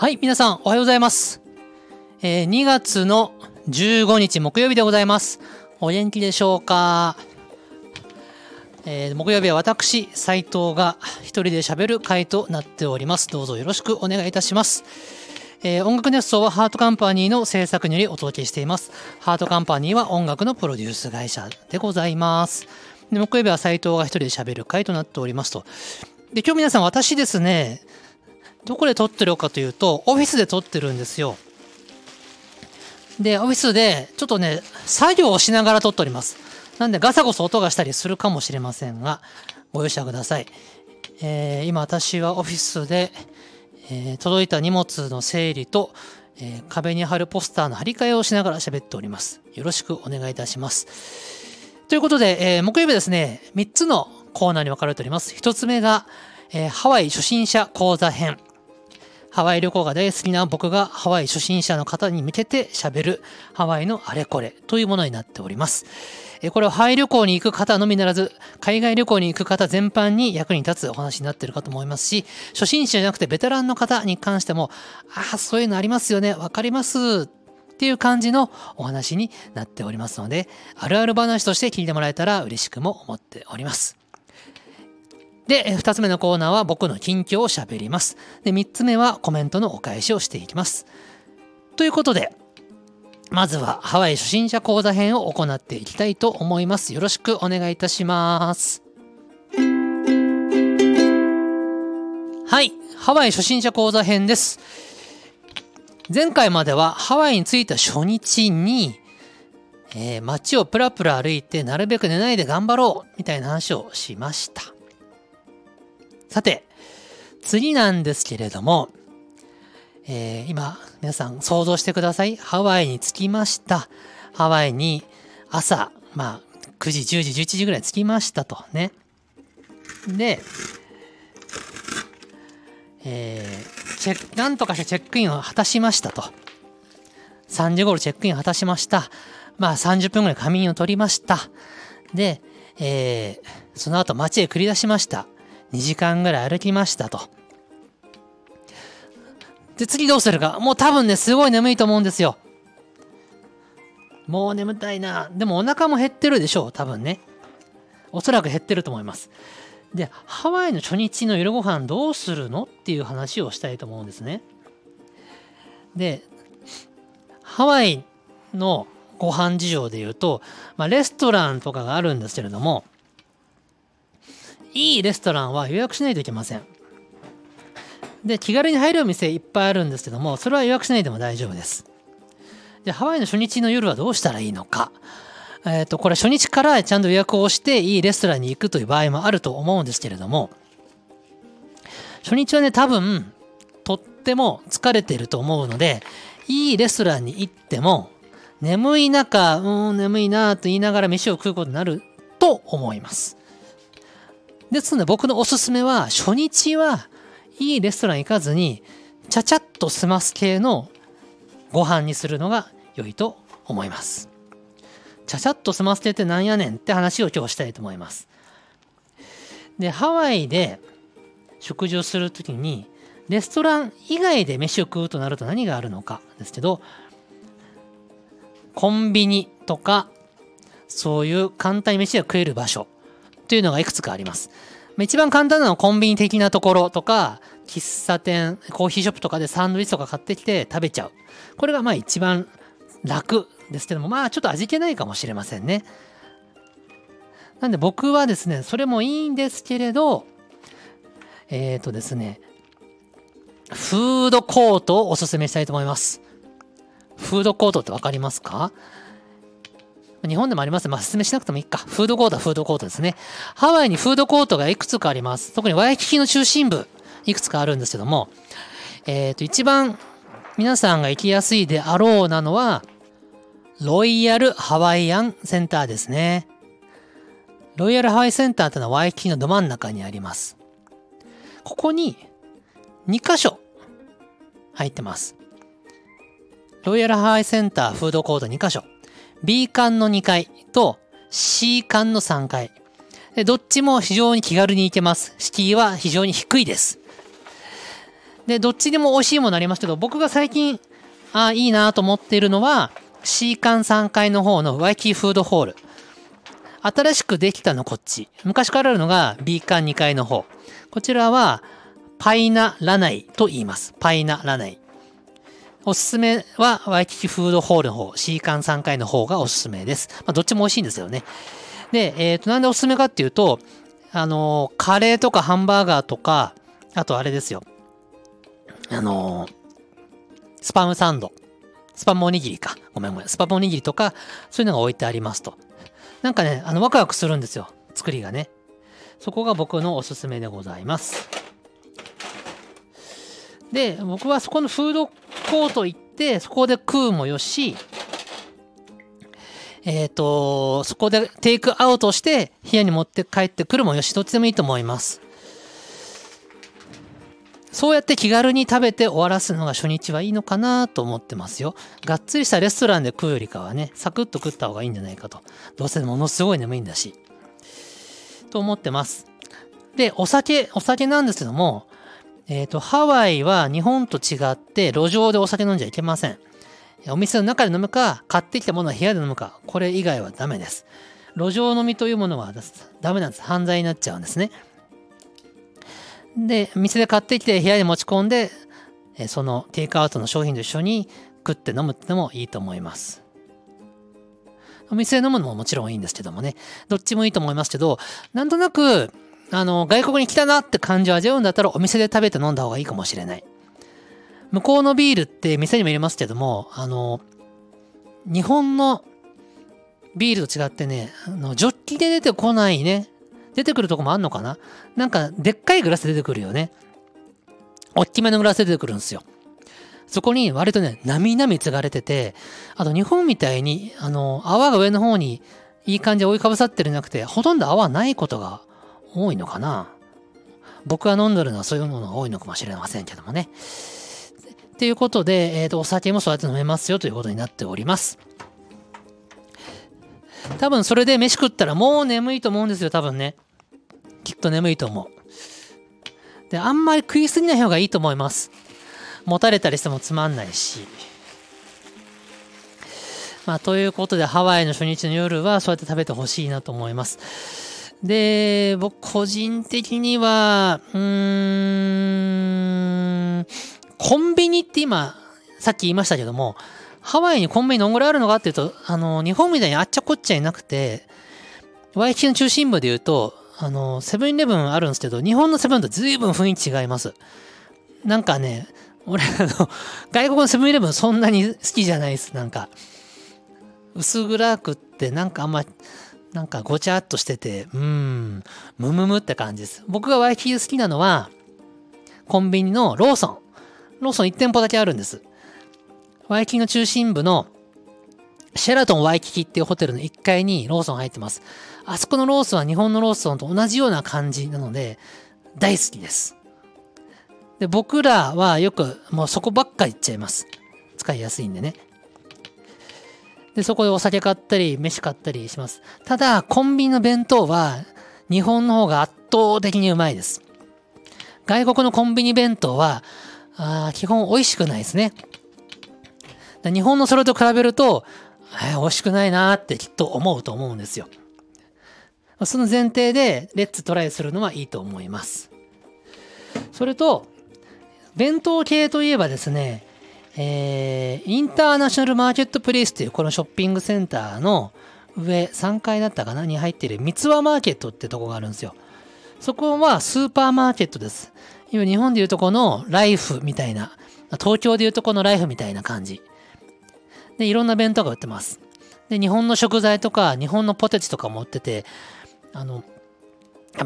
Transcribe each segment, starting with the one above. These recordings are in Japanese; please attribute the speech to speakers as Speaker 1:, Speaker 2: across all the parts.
Speaker 1: はい、皆さんおはようございます。えー2月の15日木曜日でございます。お元気でしょうか、えー木曜日は私、斉藤が一人で喋る回となっております。どうぞよろしくお願いいたします。えー音楽熱奏はハートカンパニーの制作によりお届けしています。ハートカンパニーは音楽のプロデュース会社でございます。で木曜日は斉藤が一人で喋る回となっておりますと。で、今日皆さん私ですね、どこで撮ってるかというと、オフィスで撮ってるんですよ。で、オフィスでちょっとね、作業をしながら撮っております。なんでガサゴソ音がしたりするかもしれませんが、ご容赦ください。えー今私はオフィスで、えー届いた荷物の整理と、えー壁に貼るポスターの貼り替えをしながら喋っております。よろしくお願いいたします。ということで、えー木曜日ですね、3つのコーナーに分かれております。1つ目が、えーハワイ初心者講座編。ハワイ旅行が大好きな僕がハワイ初心者の方に向けて喋るハワイのあれこれというものになっております。これはハワイ旅行に行く方のみならず、海外旅行に行く方全般に役に立つお話になっているかと思いますし、初心者じゃなくてベテランの方に関しても、ああ、そういうのありますよね、わかります。っていう感じのお話になっておりますので、あるある話として聞いてもらえたら嬉しくも思っております。で、二つ目のコーナーは僕の近況を喋ります。で、三つ目はコメントのお返しをしていきます。ということで、まずはハワイ初心者講座編を行っていきたいと思います。よろしくお願いいたします。はい、ハワイ初心者講座編です。前回まではハワイに着いた初日に、えー街をプラプラ歩いてなるべく寝ないで頑張ろうみたいな話をしました。さて、次なんですけれども、えー今、皆さん想像してください。ハワイに着きました。ハワイに朝、まあ、9時、10時、11時ぐらい着きましたとね。で、えーチェック、なんとかしてチェックインを果たしましたと。3時頃チェックインを果たしました。まあ30分ぐらい仮眠を取りました。で、えーその後街へ繰り出しました。2時間ぐらい歩きましたと。で、次どうするか。もう多分ね、すごい眠いと思うんですよ。もう眠たいな。でもお腹も減ってるでしょう、多分ね。おそらく減ってると思います。で、ハワイの初日の夜ご飯どうするのっていう話をしたいと思うんですね。で、ハワイのご飯事情で言うと、まあ、レストランとかがあるんですけれども、いいレストランは予約しないといけません。で、気軽に入るお店いっぱいあるんですけども、それは予約しないでも大丈夫です。で、ハワイの初日の夜はどうしたらいいのか。えっ、と、これ初日からちゃんと予約をしていいレストランに行くという場合もあると思うんですけれども、初日はね、多分、とっても疲れてると思うので、いいレストランに行っても、眠い中、うん、眠いなと言いながら飯を食うことになると思います。ですので僕のおすすめは、初日はいいレストラン行かずに、ちゃちゃっと済ます系のご飯にするのが良いと思います。ちゃちゃっと済ませてってなんやねんって話を今日したいと思います。で、ハワイで食事をするときに、レストラン以外で飯を食うとなると何があるのかですけど、コンビニとか、そういう簡単に飯が食える場所というのがいくつかあります。一番簡単なのはコンビニ的なところとか、喫茶店、コーヒーショップとかでサンドイッチとか買ってきて食べちゃう。これがまあ一番楽ですけども、まあちょっと味気ないかもしれませんね。なんで僕はですね、それもいいんですけれど、えっ、ー、とですね、フードコートをおすすめしたいと思います。フードコートってわかりますか？日本でもありますまあ、説明しなくてもいいか。フードコートはフードコートですね。ハワイにフードコートがいくつかあります。特にワイキキの中心部、いくつかあるんですけども、えっ、と、一番皆さんが行きやすいであろうなのは、ロイヤルハワイアンセンターですね。ロイヤルハワイセンターってのはワイキキのど真ん中にあります。ここに2箇所入ってます。ロイヤルハワイセンターフードコート2箇所。B 館の2階と C 館の3階。でどっちも非常に気軽に行けます。敷居は非常に低いです。で、どっちでも美味しいものありますけど、僕が最近、あいいなと思っているのは、C 館3階の方のワイキーフードホール。新しくできたのこっち。昔からあるのが B 館2階の方。こちらは、パイナラナイと言います。パイナラナイ。おすすめはワイキキフードホールの方、C 館3階の方がおすすめです。まあ、どっちも美味しいんですよね。で、えっ、ー、と、なんでおすすめかっていうと、あの、カレーとかハンバーガーとか、あとあれですよ。あの、スパムサンド。スパムおにぎりか。ごめんごめん。スパムおにぎりとか、そういうのが置いてありますと。なんかね、あの、ワクワクするんですよ。作りがね。そこが僕のおすすめでございます。で、僕はそこのフードコート行って、そこで食うもよし、えっ、ー、と、そこでテイクアウトして部屋に持って帰ってくるもよし、どっちでもいいと思います。そうやって気軽に食べて終わらすのが初日はいいのかなと思ってますよ。がっつりしたレストランで食うよりかはね、サクッと食った方がいいんじゃないかと。どうせものすごい眠いんだし。と思ってます。で、お酒、お酒なんですけども、えっ、ー、と、ハワイは日本と違って路上でお酒飲んじゃいけません。お店の中で飲むか、買ってきたものは部屋で飲むか、これ以外はダメです。路上飲みというものはダメなんです。犯罪になっちゃうんですね。で、店で買ってきて部屋に持ち込んで、そのテイクアウトの商品と一緒に食って飲むってのもいいと思います。お店で飲むのももちろんいいんですけどもね、どっちもいいと思いますけど、なんとなくあの、外国に来たなって感じを味わうんだったらお店で食べて飲んだ方がいいかもしれない。向こうのビールって店にも入れますけども、あの、日本のビールと違ってね、あのジョッキで出てこないね。出てくるとこもあんのかな？なんか、でっかいグラス出てくるよね。おっきめのグラス出てくるんですよ。そこに割とね、なみなみ継がれてて、あと日本みたいに、あの、泡が上の方にいい感じで覆いかぶさってるんじゃなくて、ほとんど泡ないことが多いのかな？僕が飲んでるのはそういうものが多いのかもしれませんけどもね。ということで、えっ、ー、と、お酒もそうやって飲めますよということになっております。多分それで飯食ったらもう眠いと思うんですよ、多分ね。きっと眠いと思う。で、あんまり食いすぎない方がいいと思います。持たれたりしてもつまんないし。まあ、ということで、ハワイの初日の夜はそうやって食べてほしいなと思います。で、僕個人的には、うーん、コンビニって今、さっき言いましたけども、ハワイにコンビニどんぐらいあるのかっていうと、あの、日本みたいにあっちゃこっちゃいなくて、ワイキキの中心部で言うと、あの、セブンイレブンあるんですけど、日本のセブンと随分雰囲気違います。なんかね、俺、あの、外国のセブンイレブンそんなに好きじゃないです。なんか、薄暗くって、なんかあんま、なんかごちゃっとしてて、うーん、ムムムって感じです。僕がワイキキ好きなのは、コンビニのローソン。ローソン1店舗だけあるんです。ワイキキの中心部のシェラトンワイキキっていうホテルの1階にローソン入ってます。あそこのローソンは日本のローソンと同じような感じなので、大好きです。で、僕らはよくもうそこばっか行っちゃいます。使いやすいんでね。で、そこでお酒買ったり、飯買ったりします。ただ、コンビニの弁当は、日本の方が圧倒的にうまいです。外国のコンビニ弁当は、あ基本美味しくないですね。日本のそれと比べると、えー、美味しくないなってきっと思うと思うんですよ。その前提で、レッツトライするのはいいと思います。それと、弁当系といえばですね、えー、インターナショナルマーケットプレイスというこのショッピングセンターの上3階だったかなに入っている三つ葉マーケットってとこがあるんですよ。そこはスーパーマーケットです。今日本でいうとこのライフみたいな、東京でいうとこのライフみたいな感じ。で、いろんな弁当が売ってます。で、日本の食材とか、日本のポテチとかも売ってて、あの、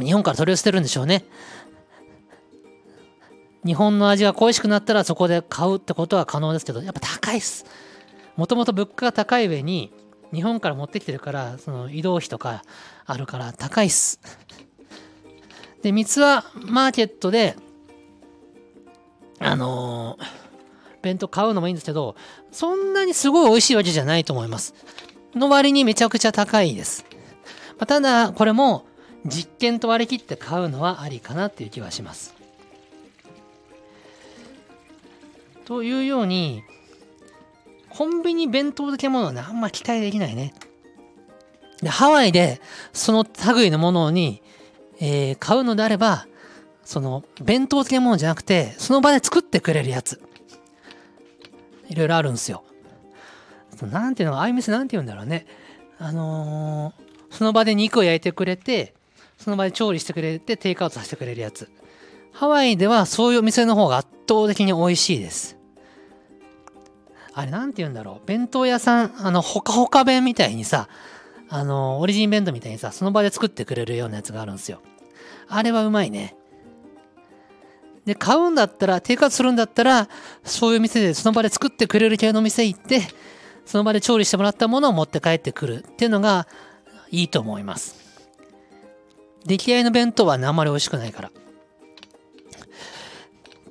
Speaker 1: 日本から取り寄せてるんでしょうね。日本の味が恋しくなったらそこで買うってことは可能ですけど、やっぱ高いっす。もともと物価が高い上に、日本から持ってきてるから、その移動費とかあるから高いっす。で、三つはマーケットで、あのー、弁当買うのもいいんですけど、そんなにすごい美味しいわけじゃないと思います。の割にめちゃくちゃ高いです。まあ、ただ、これも実験と割り切って買うのはありかなっていう気はします。というように、コンビニ弁当的なものはね、あんま期待できないね。で、ハワイでその類のものに、えー、買うのであれば、その弁当的なものじゃなくて、その場で作ってくれるやつ。いろいろあるんですよ。なんていうの、ああいう店なんて言うんだろうね。あのー、その場で肉を焼いてくれて、その場で調理してくれて、テイクアウトさせてくれるやつ。ハワイではそういうお店の方が圧倒的に美味しいです。あれ、なんて言うんだろう。弁当屋さん、あの、ほかほか弁みたいにさ、あの、オリジン弁当みたいにさ、その場で作ってくれるようなやつがあるんですよ。あれはうまいね。で、買うんだったら、テイクアウトするんだったら、そういう店でその場で作ってくれる系の店行って、その場で調理してもらったものを持って帰ってくるっていうのがいいと思います。出来合いの弁当はね、あんまり美味しくないから。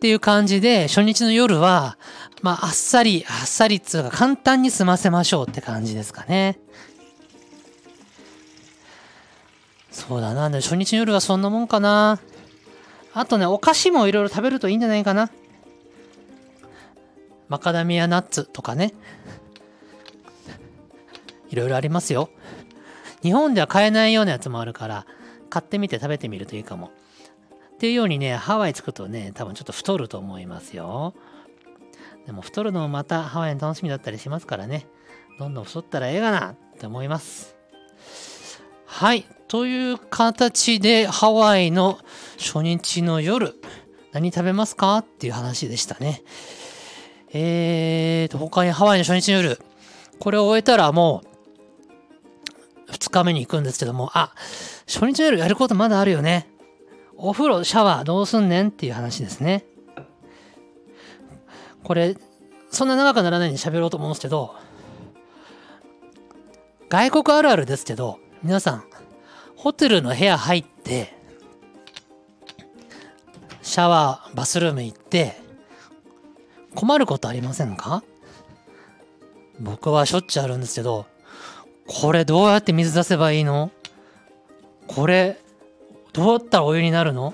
Speaker 1: っていう感じで、初日の夜は、まあ、あっさり、あっさりっつうか簡単に済ませましょうって感じですかね。そうだな。で、初日の夜はそんなもんかな。あとね、お菓子もいろいろ食べるといいんじゃないかな。マカダミアナッツとかね。いろいろありますよ。日本では買えないようなやつもあるから、買ってみて食べてみるといいかも。っていうようにね、ハワイ着くとね、多分ちょっと太ると思いますよ。でも太るのもまたハワイの楽しみだったりしますからね。どんどん太ったらええがなって思います。はい。という形でハワイの初日の夜、何食べますか？っていう話でしたね。えーと、他にハワイの初日の夜、これを終えたらもう、2日目に行くんですけども、あ、初日の夜やることまだあるよね。お風呂、シャワーどうすんねんっていう話ですね。これ、そんな長くならないように喋ろうと思うんですけど、外国あるあるですけど、皆さん、ホテルの部屋入って、シャワー、バスルーム行って、困ることありませんか？僕はしょっちゅうあるんですけど、これどうやって水出せばいいの？これ、どうやったらお湯になるの？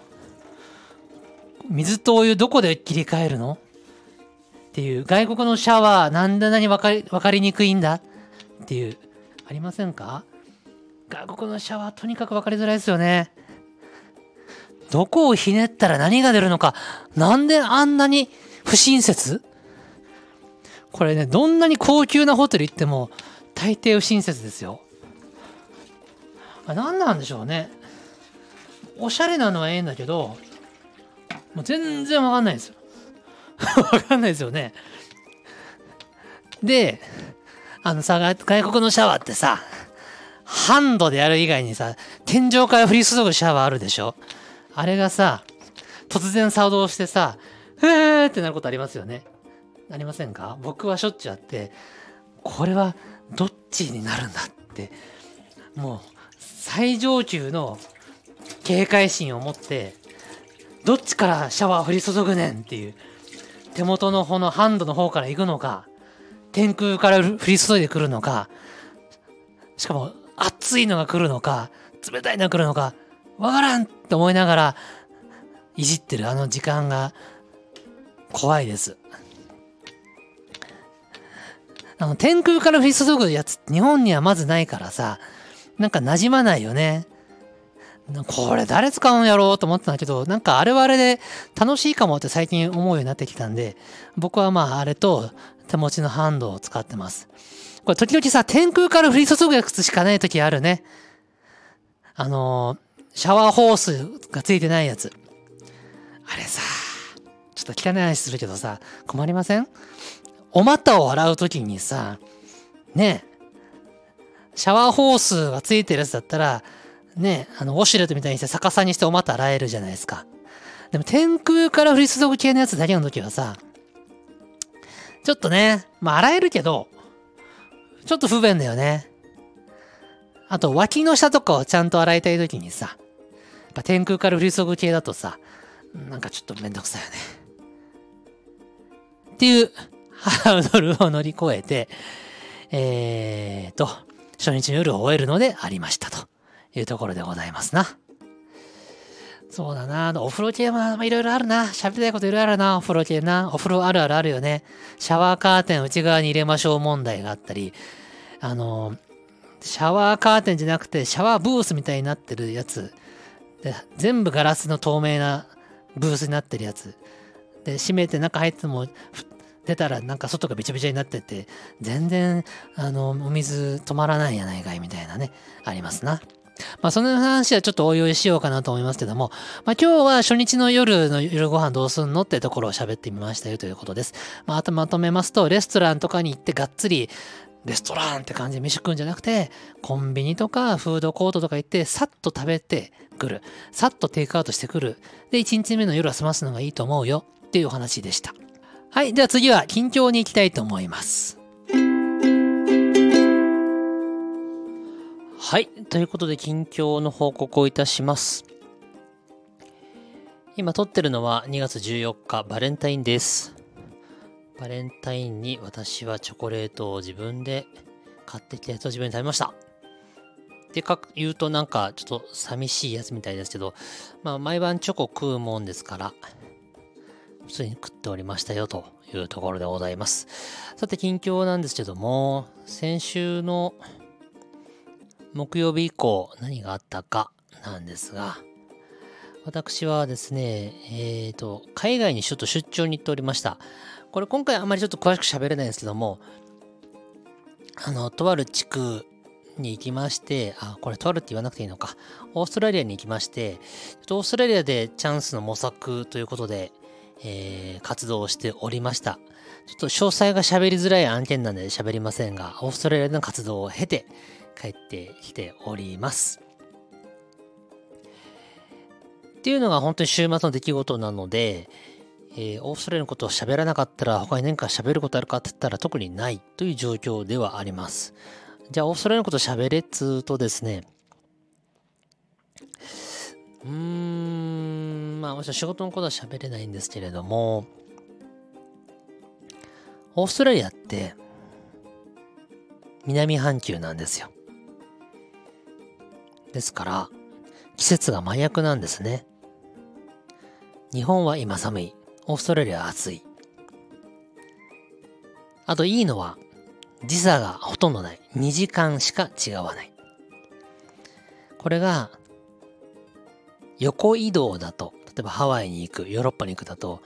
Speaker 1: 水とお湯どこで切り替えるの？っていう。外国のシャワーなんであんなに分かり分かりにくいんだ？っていう。ありませんか？外国のシャワーとにかく分かりづらいですよね。どこをひねったら何が出るのか？なんであんなに不親切？これねどんなに高級なホテル行っても大抵不親切ですよ。あ何なんでしょうね。おしゃれなのはええんだけどもう全然わかんないですよ わかんないですよね。で、あのさ、外国のシャワーってさ、ハンドでやる以外にさ、天井から降り注ぐシャワーあるでしょあれがさ、突然作動してさ、ふーってなることありますよね。ありませんか？僕はしょっちゅうあって、これはどっちになるんだって、もう最上級の警戒心を持って、どっちからシャワー降り注ぐねんっていう。手元の方のハンドの方から行くのか、天空から降り注いでくるのか、しかも熱いのが来るのか、冷たいのが来るのか、わからんって思いながら、いじってるあの時間が怖いです。あの、天空から降り注ぐやつ、日本にはまずないからさ、なんか馴染まないよね。これ誰使うんやろうと思ってたんだけど、なんかあれはあれで楽しいかもって最近思うようになってきたんで、僕はまああれと手持ちのハンドを使ってます。これ時々さ、天空から降り注ぐやつしかない時あるね。あのシャワーホースがついてないやつ。あれさ、ちょっと汚い話するけどさ、困りません？お股を洗う時にさ、ねシャワーホースがついてるやつだったら、ね、あの、ウォシュレットみたいにして逆さにしてお股洗えるじゃないですか。でも天空から降り注ぐ系のやつだけの時はさ、ちょっとね、まあ洗えるけど、ちょっと不便だよね。あと脇の下とかをちゃんと洗いたい時にさ、やっぱ天空から降り注ぐ系だとさ、なんかちょっとめんどくさいよね。っていうハードルを乗り越えて、えーと、初日の夜を終えるのでありましたと。いうところでございますな。そうだな。お風呂系もいろいろあるな。喋りたいこといろいろあるな。お風呂系な。お風呂あるあるあるよね。シャワーカーテン内側に入れましょう問題があったり、あの、シャワーカーテンじゃなくてシャワーブースみたいになってるやつ。で全部ガラスの透明なブースになってるやつ。で、閉めて中入っても、出たらなんか外がびちゃびちゃになってて、全然、あの、お水止まらないやないかいみたいなね、ありますな。まあ、その話はちょっとおいおいしようかなと思いますけども、まあ、今日は初日の夜の夜ご飯どうすんのってところを喋ってみましたよということです。まあ、あとまとめますと、レストランとかに行ってがっつり、レストランって感じで飯食うんじゃなくて、コンビニとかフードコートとか行って、さっと食べてくる。さっとテイクアウトしてくる。で、1日目の夜は済ますのがいいと思うよっていうお話でした。はい。では次は近況に行きたいと思います。はい。ということで、近況の報告をいたします。今撮ってるのは2月14日、バレンタインです。バレンタインに私はチョコレートを自分で買ってきたやつを自分で食べました。ってか言うとなんかちょっと寂しいやつみたいですけど、まあ毎晩チョコ食うもんですから、普通に食っておりましたよというところでございます。さて近況なんですけども、先週の木曜日以降何があったかなんですが、私はですね、えっ、ー、と、海外にちょっと出張に行っておりました。これ今回あまりちょっと詳しく喋れないんですけども、あの、とある地区に行きまして、あ、これとあるって言わなくていいのか。オーストラリアに行きまして、オーストラリアでチャンスの模索ということで、えー、活動をしておりました。ちょっと詳細が喋りづらい案件なんで喋りませんが、オーストラリアでの活動を経て帰ってきております。っていうのが本当に週末の出来事なので、えー、オーストラリアのことを喋らなかったら他に何か喋ることあるかって言ったら特にないという状況ではあります。じゃあオーストラリアのこと喋れっつうとですね、うーん、まあもちろん仕事のことは喋れないんですけれども、オーストラリアって南半球なんですよ。ですから、季節が真逆なんですね。日本は今寒い。オーストラリアは暑い。あといいのは、時差がほとんどない。2時間しか違わない。これが、横移動だと、例えばハワイに行く、ヨーロッパに行くだと、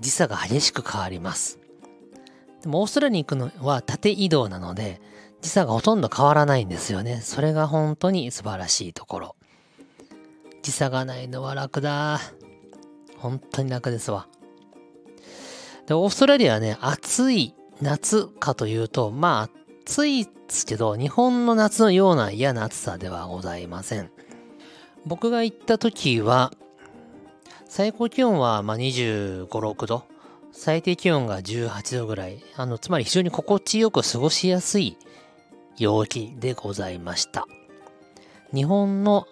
Speaker 1: 時差が激しく変わります。でもオーストラリアに行くのは縦移動なので、時差がほとんど変わらないんですよね。それが本当に素晴らしいところ。時差がないのは楽だ。本当に楽ですわ。で、オーストラリアはね、暑い夏かというと、まあ暑いですけど、日本の夏のような嫌な暑さではございません。僕が行った時は、最高気温はまあ25、6度。最低気温が18度ぐらい。あの、つまり非常に心地よく過ごしやすい陽気でございました。日本の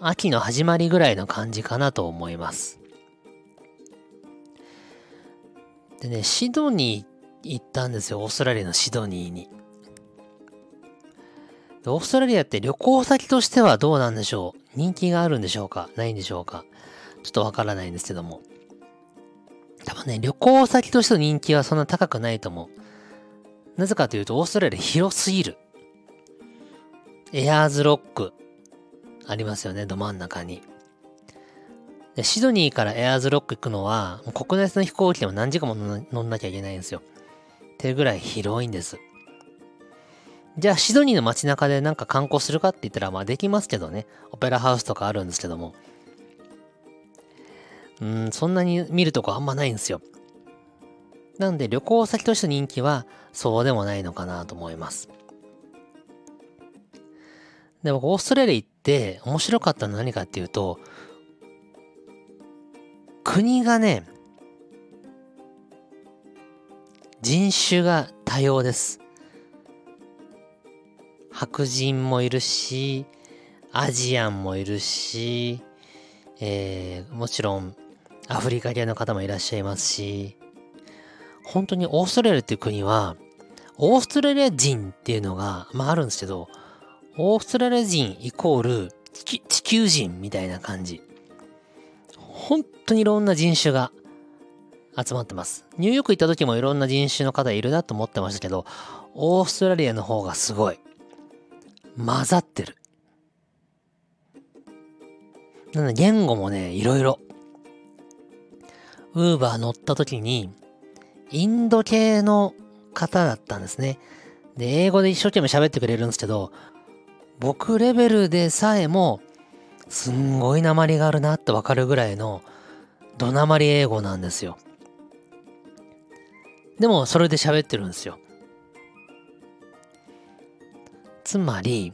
Speaker 1: 秋の始まりぐらいの感じかなと思います。でね、シドニー行ったんですよ。オーストラリアのシドニーに。オーストラリアって旅行先としてはどうなんでしょう？人気があるんでしょうか？ないんでしょうか？ちょっとわからないんですけども。多分ね、旅行先としての人気はそんな高くないと思う。なぜかというと、オーストラリア広すぎる。エアーズロック、ありますよね、ど真ん中に。でシドニーからエアーズロック行くのは、国内線の飛行機でも何時間も乗んなきゃいけないんですよ。っていうぐらい広いんです。じゃあ、シドニーの街中でなんか観光するかって言ったら、まあできますけどね。オペラハウスとかあるんですけども。うん、そんなに見るとこあんまないんですよ。なんで旅行先として人気はそうでもないのかなと思います。で、僕オーストラリア行って面白かったのは何かっていうと、国がね、人種が多様です。白人もいるし、アジアンもいるし、えー、もちろんアフリカ系の方もいらっしゃいますし、本当にオーストラリアっていう国は、オーストラリア人っていうのが、まああるんですけど、オーストラリア人イコール地球人みたいな感じ。本当にいろんな人種が集まってます。ニューヨーク行った時もいろんな人種の方いるなと思ってましたけど、オーストラリアの方がすごい。混ざってる。なので言語もね、いろいろ。ウーバー乗った時に、インド系の方だったんですね。で、英語で一生懸命喋ってくれるんですけど、僕レベルでさえも、すんごい鉛があるなってわかるぐらいの、怒鳴り英語なんですよ。でも、それで喋ってるんですよ。つまり、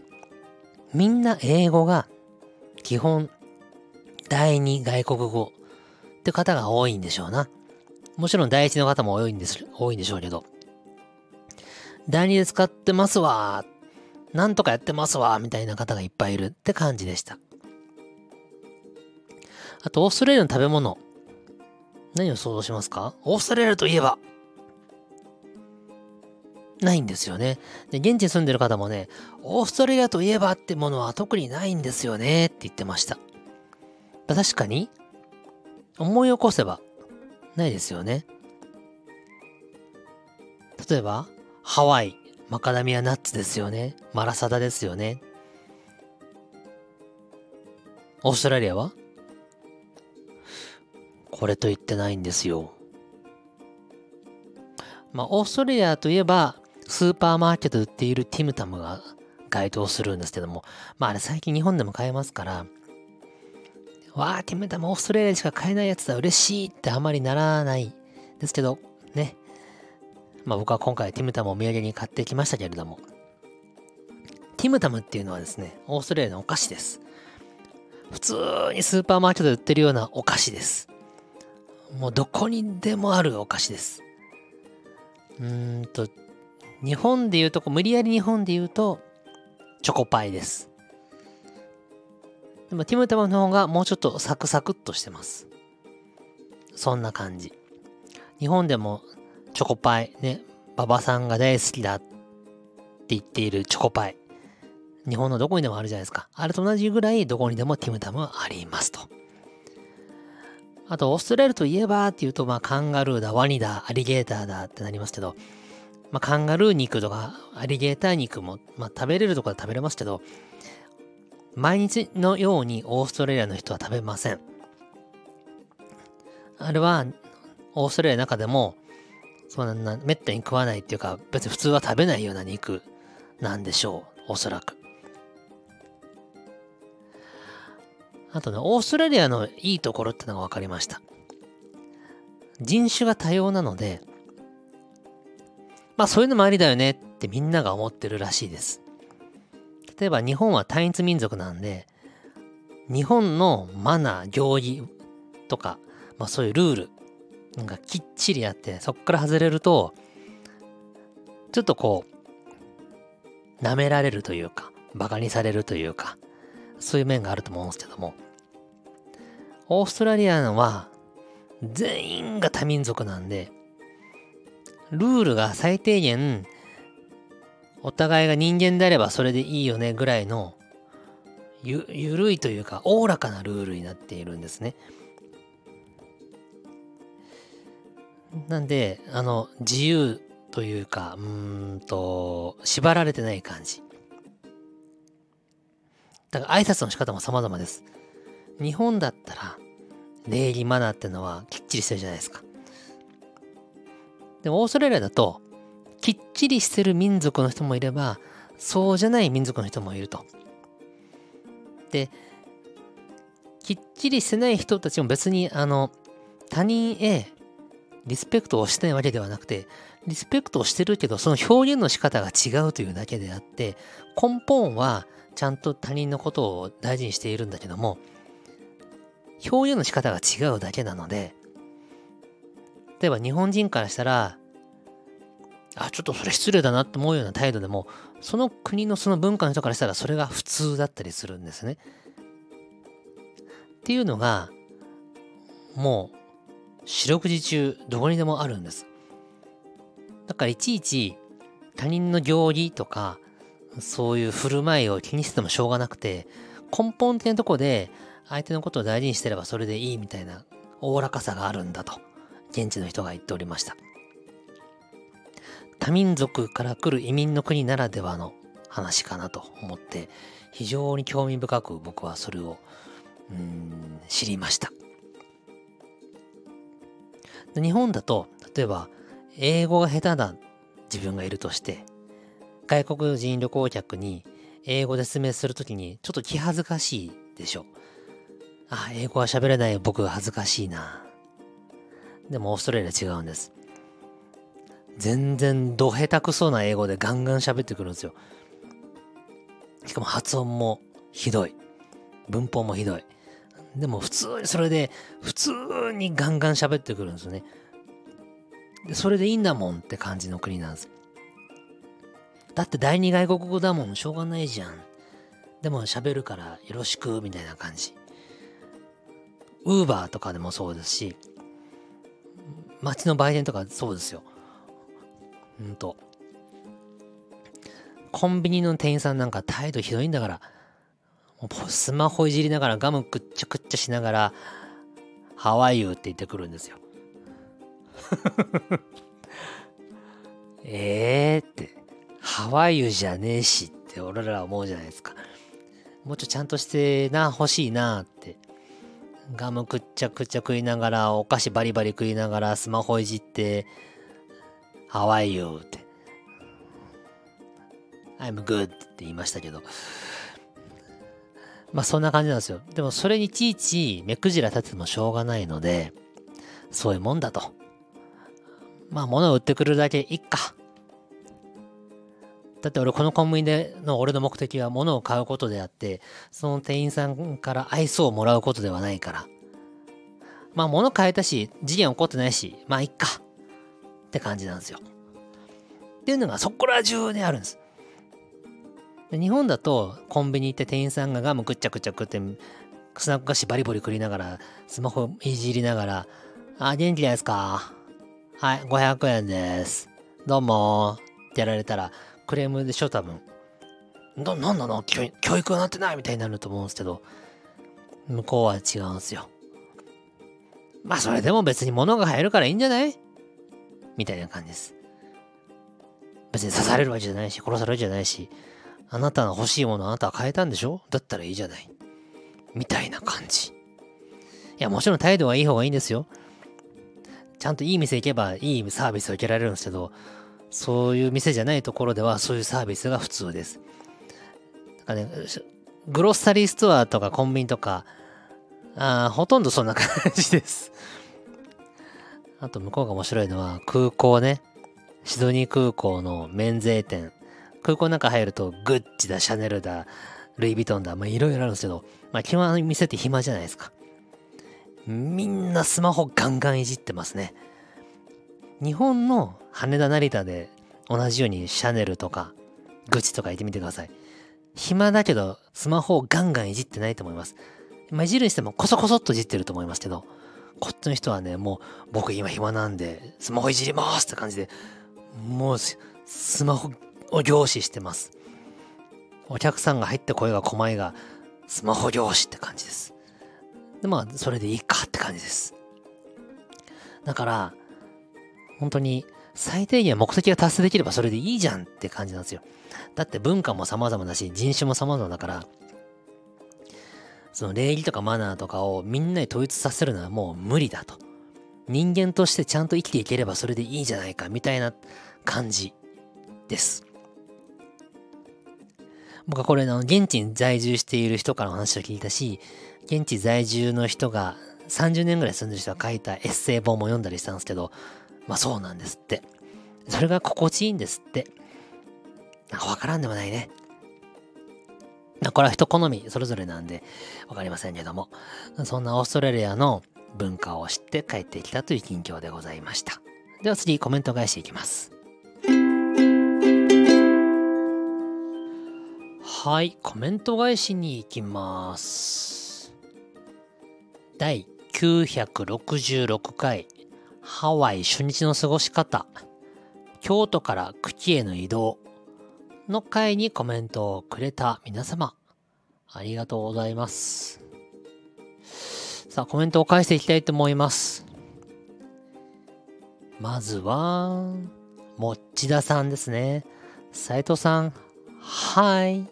Speaker 1: みんな英語が基本第二外国語って方が多いんでしょうな。もちろん第一の方も多いんです、多いんでしょうけど。第二で使ってますわなんとかやってますわみたいな方がいっぱいいるって感じでした。あと、オーストラリアの食べ物。何を想像しますか？オーストラリアといえばないんですよね。で、現地に住んでる方もね、オーストラリアといえばってものは特にないんですよねって言ってました。確かに、思い起こせば、ないですよね。例えば、ハワイ、マカダミアナッツですよね。マラサダですよね。オーストラリアは？これと言ってないんですよ。まあ、オーストラリアといえば、スーパーマーケットで売っているティムタムが該当するんですけども、まああれ最近日本でも買えますから、わあ、ティムタムオーストラリアでしか買えないやつだ、嬉しいってあまりならないですけど、ね。まあ僕は今回ティムタムをお土産に買ってきましたけれども、ティムタムっていうのはですね、オーストラリアのお菓子です。普通にスーパーマーケットで売ってるようなお菓子です。もうどこにでもあるお菓子です。うーんと、日本で言うと、無理やり日本で言うと、チョコパイです。でも、ティムタムの方がもうちょっとサクサクっとしてます。そんな感じ。日本でもチョコパイ、ね、馬場さんが大好きだって言っているチョコパイ。日本のどこにでもあるじゃないですか。あれと同じぐらいどこにでもティムタムはありますと。あと、オーストラリアといえばっていうと、まあ、カンガルーだ、ワニだ、アリゲーターだってなりますけど、まあ、カンガルー肉とかアリゲーター肉も、まあ、食べれるところで食べれますけど、毎日のようにオーストラリアの人は食べません。あれは、オーストラリアの中でも、そんな、めったに食わないっていうか、別に普通は食べないような肉なんでしょう。おそらく。あとね、オーストラリアのいいところってのが分かりました。人種が多様なので、まあそういうのもありだよねってみんなが思ってるらしいです。例えば日本は単一民族なんで、日本のマナー、行儀とか、まあそういうルールがきっちりあって、そこから外れると、ちょっとこう、舐められるというか、馬鹿にされるというか、そういう面があると思うんですけども、オーストラリアは全員が多民族なんで、ルールが最低限、お互いが人間であればそれでいいよねぐらいのゆ、ゆるいというか、おおらかなルールになっているんですね。なんで、あの、自由というか、うんと、縛られてない感じ。だから挨拶の仕方も様々です。日本だったら、礼儀マナーってのはきっちりしてるじゃないですか。でもオーストラリアだと、きっちりしてる民族の人もいれば、そうじゃない民族の人もいると。で、きっちりしてない人たちも別に、あの、他人へリスペクトをしてないわけではなくて、リスペクトをしてるけど、その表現の仕方が違うというだけであって、根本はちゃんと他人のことを大事にしているんだけども、表現の仕方が違うだけなので、例えば日本人からしたら、あ、ちょっとそれ失礼だなって思うような態度でも、その国のその文化の人からしたらそれが普通だったりするんですね。っていうのが、もう、四六時中、どこにでもあるんです。だからいちいち他人の行儀とか、そういう振る舞いを気にしてもしょうがなくて、根本的なとこで、相手のことを大事にしてればそれでいいみたいなおおらかさがあるんだと、現地の人が言っておりました。多民族から来る移民の国ならではの話かなと思って、非常に興味深く僕はそれを、うん、知りました。日本だと、例えば、英語が下手な自分がいるとして、外国人旅行客に英語で説明するときにちょっと気恥ずかしいでしょ。あ、英語は喋れない僕が恥ずかしいな。でもオーストラリア違うんです。全然ど下手くそな英語でガンガン喋ってくるんですよ。しかも発音もひどい。文法もひどい。でも普通にそれで普通にガンガン喋ってくるんですよね。それでいいんだもんって感じの国なんです。だって第二外国語だもん、しょうがないじゃん。でも喋るからよろしくみたいな感じ。ウーバーとかでもそうですし、街の売店とかそうですよ。うんと。コンビニの店員さんなんか態度ひどいんだから、もうスマホいじりながらガムくっちゃくっちゃしながら、ハワイユーって言ってくるんですよ。えーって、ハワイユじゃねえしって俺らは思うじゃないですか。もうちょっとちゃんとしてな、欲しいなって。ガムくっちゃくちゃ食いながら、お菓子バリバリ食いながら、スマホいじって、How are you? って。I'm good って言いましたけど。まあそんな感じなんですよ。でもそれにいちいち目くじら立ててもしょうがないので、そういうもんだと。まあ物を売ってくるだけいっか。だって俺このコンビニでの俺の目的は物を買うことであって、その店員さんから愛想をもらうことではないから。まあ物買えたし、事件起こってないし、まあいっか。って感じなんですよ。っていうのがそこら中であるんです。で日本だとコンビニ行って店員さんがガムくっちゃくちゃ食ってスナック菓子バリバリ食いながらスマホいじりながら「あ元気ですか？はい500円です。どうも」ってやられたらクレームでしょ多分ななんなの？教育がなってない？みたいになると思うんですけど向こうは違うんですよ。まあそれでも別に物が入るからいいんじゃない？みたいな感じです。別に刺されるわけじゃないし、殺されるわけじゃないし、あなたの欲しいものあなたは変えたんでしょ？だったらいいじゃない。みたいな感じ。いや、もちろん態度はいい方がいいんですよ。ちゃんといい店行けばいいサービスを受けられるんですけど、そういう店じゃないところではそういうサービスが普通です。だからね、グロッサリーストアとかコンビニとか、あほとんどそんな感じです。あと向こうが面白いのは空港ね。シドニー空港の免税店。空港の中入るとグッチだ、シャネルだ、ルイ・ヴィトンだ、まあいろいろあるんですけど、まあ基本店って暇じゃないですか。みんなスマホガンガンいじってますね。日本の羽田成田で同じようにシャネルとかグッチとか行ってみてください。暇だけどスマホをガンガンいじってないと思います。まあ、いじるにしてもコソコソっといじってると思いますけど、こっちの人はね、もう僕今暇なんで、スマホいじりますって感じで、もうスマホを凝視してます。お客さんが入って声が細いが、スマホ凝視って感じです。で、まあ、それでいいかって感じです。だから、本当に最低限目的が達成できればそれでいいじゃんって感じなんですよ。だって文化も様々だし、人種も様々だから、その礼儀とかマナーとかをみんなに統一させるのはもう無理だと。人間としてちゃんと生きていければそれでいいじゃないかみたいな感じです。僕はこれの現地に在住している人からの話を聞いたし、現地在住の人が30年ぐらい住んでる人が書いたエッセイ本も読んだりしたんですけど、まあそうなんですって。それが心地いいんですって。なんかわからんでもないね。これは人好みそれぞれなんでわかりませんけども、そんなオーストラリアの文化を知って帰ってきたという近況でございました。では次コメント返していきます。はい、コメント返しに行きます。第966回ハワイ初日の過ごし方京都から久喜への移動の回にコメントをくれた皆様、ありがとうございます。さあ、コメントを返していきたいと思います。まずは、もっちださんですね。斉藤さん、はい。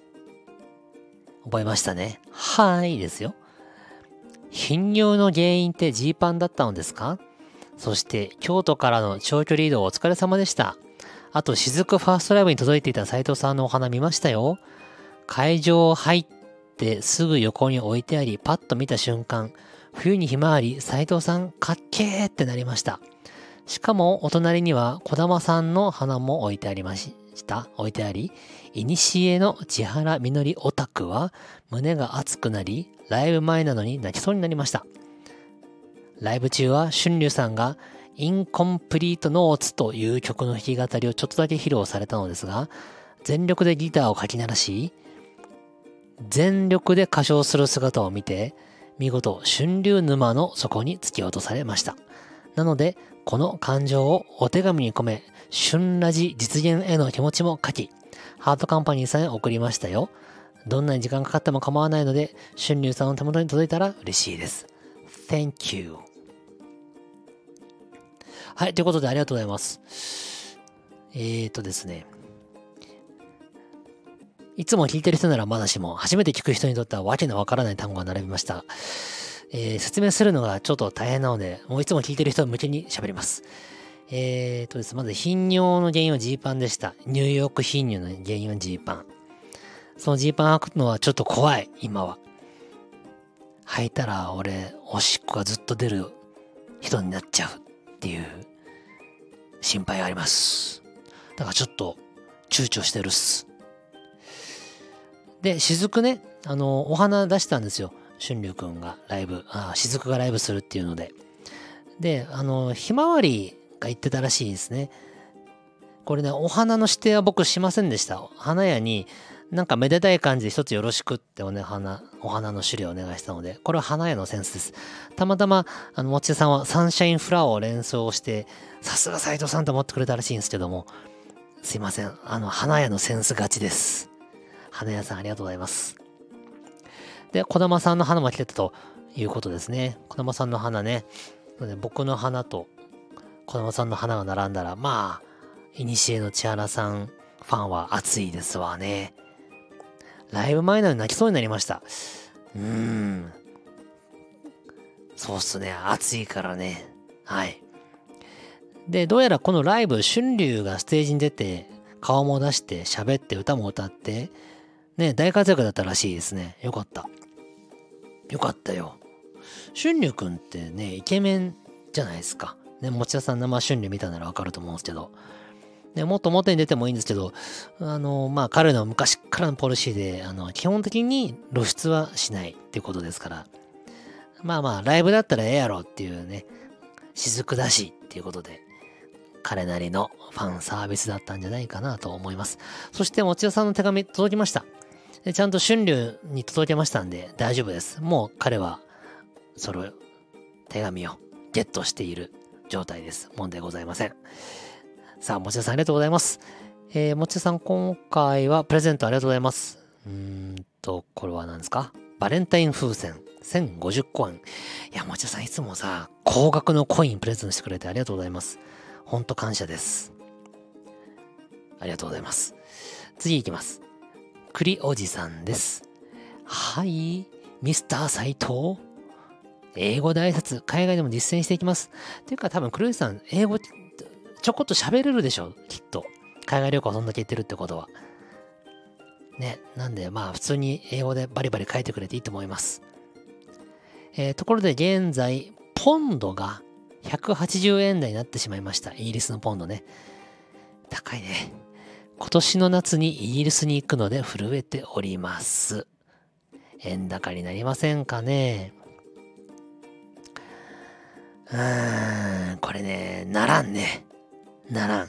Speaker 1: 覚えましたね。はいですよ。頻尿の原因ってジーパンだったのですか？そして京都からの長距離移動お疲れ様でした。あと、雫ファーストライブに届いていた斉藤さんのお花見ましたよ。会場入ってすぐ横に置いてあり、パッと見た瞬間、冬にひまわり、斉藤さんかっけーってなりました。しかも、お隣には小玉さんの花も置いてありました。置いてあり、いにしえの千原みのりオタクは胸が熱くなり、ライブ前なのに泣きそうになりました。ライブ中は春龍さんがインコンプリートノーツという曲の弾き語りをちょっとだけ披露されたのですが、全力でギターをかき鳴らし、全力で歌唱する姿を見て、見事春流沼の底に突き落とされました。なので、この感情をお手紙に込め、春ラジ実現への気持ちも書き、ハートカンパニーさんへ送りましたよ。どんなに時間かかっても構わないので、春流さんの手元に届いたら嬉しいです。Thank you. はい、ということでありがとうございます。えーとですね。いつも聞いてる人ならまだしも、初めて聞く人にとってはわけのわからない単語が並びました。えー、説明するのがちょっと大変なので、もういつも聞いてる人向けに喋ります。えーとです、まず頻尿の原因はジーパンでした。ニューヨーク頻尿の原因はジーパン。そのジーパン履くのはちょっと怖い、今は。履いたら俺、おしっこがずっと出る人になっちゃう。っていう心配があります。だからちょっと躊躇してるっす。で、雫ね、あの、お花出したんですよ。春龍くんがライブ、あ、雫がライブするっていうので。で、あの、ひまわりが言ってたらしいですね。これね、お花の指定は僕しませんでした。花屋に、なんかめでたい感じで一つよろしくってお,、ね、花お花の種類をお願いしたので、これは花屋のセンスです。たまたま、あの、もちさんはサンシャインフラワーを連想して、さすが斎藤さんと思ってくれたらしいんですけども、すいません。あの、花屋のセンス勝ちです。花屋さんありがとうございます。で、小玉さんの花も来てたということですね。小玉さんの花ね。僕の花と小玉さんの花が並んだら、まあ、いにしえの千原さんファンは熱いですわね。ライブ前なのに泣きそうになりました。うーん。そうっすね。暑いからね。はい。で、どうやらこのライブ、春龍がステージに出て、顔も出して喋って歌も歌って、ね、大活躍だったらしいですね。よかった。よかったよ。春龍くんってね、イケメンじゃないですか。ね、持田さん生春龍見たならわかると思うんですけど。ね、もっと表に出てもいいんですけど、あの、まあ、彼の昔からのポリシーで、あの、基本的に露出はしないっていうことですから、まあまあ、ライブだったらええやろっていうね、雫だしっていうことで、彼なりのファンサービスだったんじゃないかなと思います。そして、持田さんの手紙届きました。でちゃんと春流に届けましたんで大丈夫です。もう彼は、その手紙をゲットしている状態です。問題ございません。さあ、もちさんありがとうございます。えー、もちさん今回はプレゼントありがとうございます。うーんと、これは何ですか？バレンタイン風船。1050コイン。いや、もちさんいつもさ、高額のコインプレゼントしてくれてありがとうございます。ほんと感謝です。ありがとうございます。次行きます。栗おじさんです。はい、ミスター斎藤。英語で挨拶、海外でも実践していきます。ていうか多分、栗おじさん、英語ちょこっと喋れるでしょ、きっと。海外旅行そんだけ行ってるってことは。ね。なんで、まあ、普通に英語でバリバリ書いてくれていいと思います。えー、ところで現在、ポンドが180円台になってしまいました。イギリスのポンドね。高いね。今年の夏にイギリスに行くので震えております。円高になりませんかね。うーん、これね、ならんね。ならん。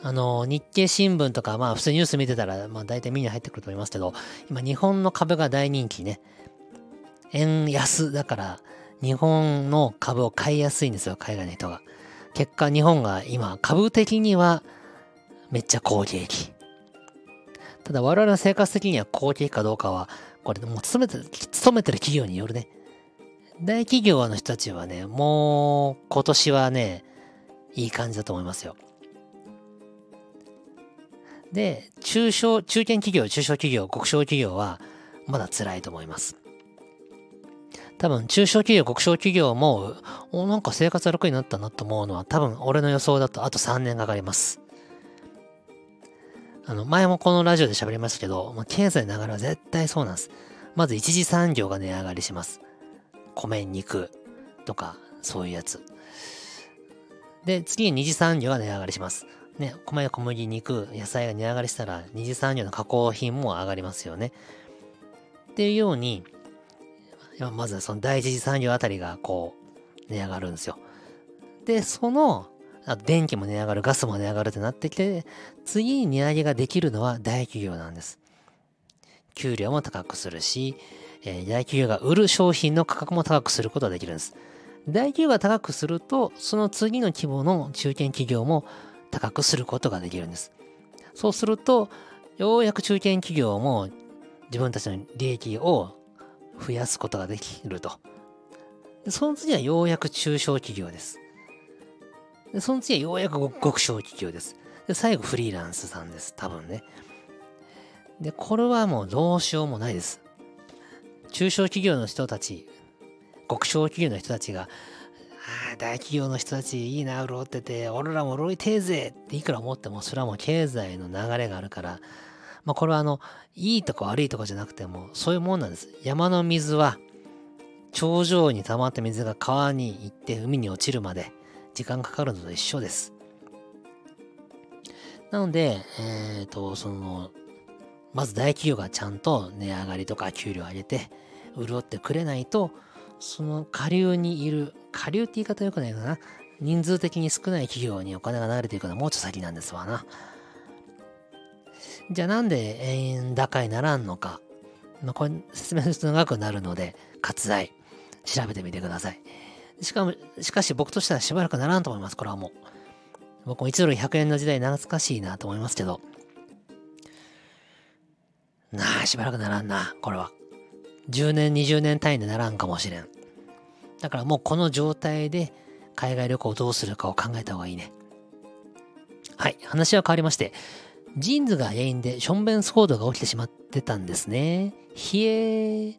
Speaker 1: あの、日経新聞とか、まあ普通ニュース見てたら、まあ大体みんな入ってくると思いますけど、今日本の株が大人気ね。円安だから、日本の株を買いやすいんですよ、海外の人が。結果、日本が今、株的にはめっちゃ好景気。ただ、我々の生活的には好景気かどうかは、これもう勤めてる、勤めてる企業によるね。大企業の人たちはね、もう今年はね、いい感じだと思いますよ。で、中小、中堅企業、中小企業、国小企業はまだ辛いと思います。多分、中小企業、国小企業も、お、なんか生活楽になったなと思うのは、多分、俺の予想だとあと3年かかります。あの、前もこのラジオで喋りましたけど、まあ、経済の流れは絶対そうなんです。まず一次産業が値上がりします。米、肉とか、そういうやつ。で、次に二次産業が値上がりします。ね、米や小麦、肉、野菜が値上がりしたら、二次産業の加工品も上がりますよね。っていうように、まずその第一次産業あたりがこう、値上がるんですよ。で、その、あ電気も値上がる、ガスも値上がるってなってきて、次に値上げができるのは大企業なんです。給料も高くするし、えー、大企業が売る商品の価格も高くすることができるんです。大企業が高くすると、その次の規模の中堅企業も高くすることができるんです。そうすると、ようやく中堅企業も自分たちの利益を増やすことができると。その次はようやく中小企業です。でその次はようやく極小企業です。で最後フリーランスさんです。多分ね。で、これはもうどうしようもないです。中小企業の人たち、極小企業の人たちが、ああ、大企業の人たちいいな、潤ってて、俺らも潤いてえぜっていくら思っても、それはもう経済の流れがあるから、まあこれはあの、いいとか悪いとかじゃなくても、そういうもんなんです。山の水は、頂上に溜まった水が川に行って海に落ちるまで時間かかるのと一緒です。なので、えっ、ー、と、その、まず大企業がちゃんと値上がりとか給料上げて、潤ってくれないと、その下流にいる、下流って言い方よくないかな。人数的に少ない企業にお金が流れていくのはもうちょっと先なんですわな。じゃあなんで円高にならんのか。まあ、これ説明すると長くなるので、割愛、調べてみてください。しかも、しかし僕としてはしばらくならんと思います、これはもう。僕も1ドル100円の時代懐かしいなと思いますけど。なあ、しばらくならんな、これは。10年、20年単位でならんかもしれん。だからもうこの状態で海外旅行をどうするかを考えた方がいいね。はい、話は変わりまして、ジーンズが原因でションベン騒動が起きてしまってたんですね。ひえー。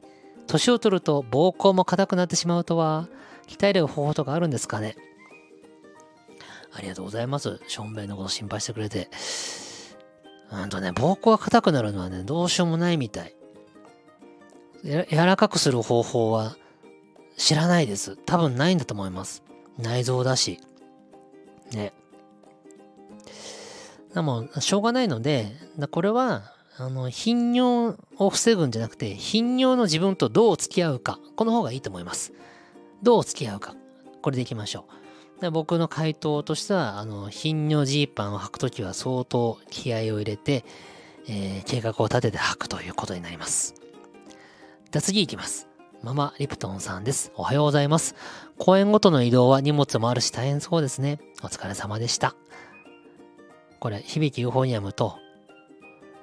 Speaker 1: 年を取ると膀胱も硬くなってしまうとは、鍛える方法とかあるんですかねありがとうございます。ションベンのこと心配してくれて。うんとね、膀胱が硬くなるのはね、どうしようもないみたい。柔らかくする方法は知らないです。多分ないんだと思います。内臓だし。ね。でも、しょうがないので、これは、あの、頻尿を防ぐんじゃなくて、頻尿の自分とどう付き合うか。この方がいいと思います。どう付き合うか。これでいきましょう。で僕の回答としては、あの、頻尿ジーパンを履くときは相当気合を入れて、えー、計画を立てて履くということになります。じゃあ次行きます。ママリプトンさんです。おはようございます。公園ごとの移動は荷物もあるし大変そうですね。お疲れ様でした。これ、響きユーフォニアムと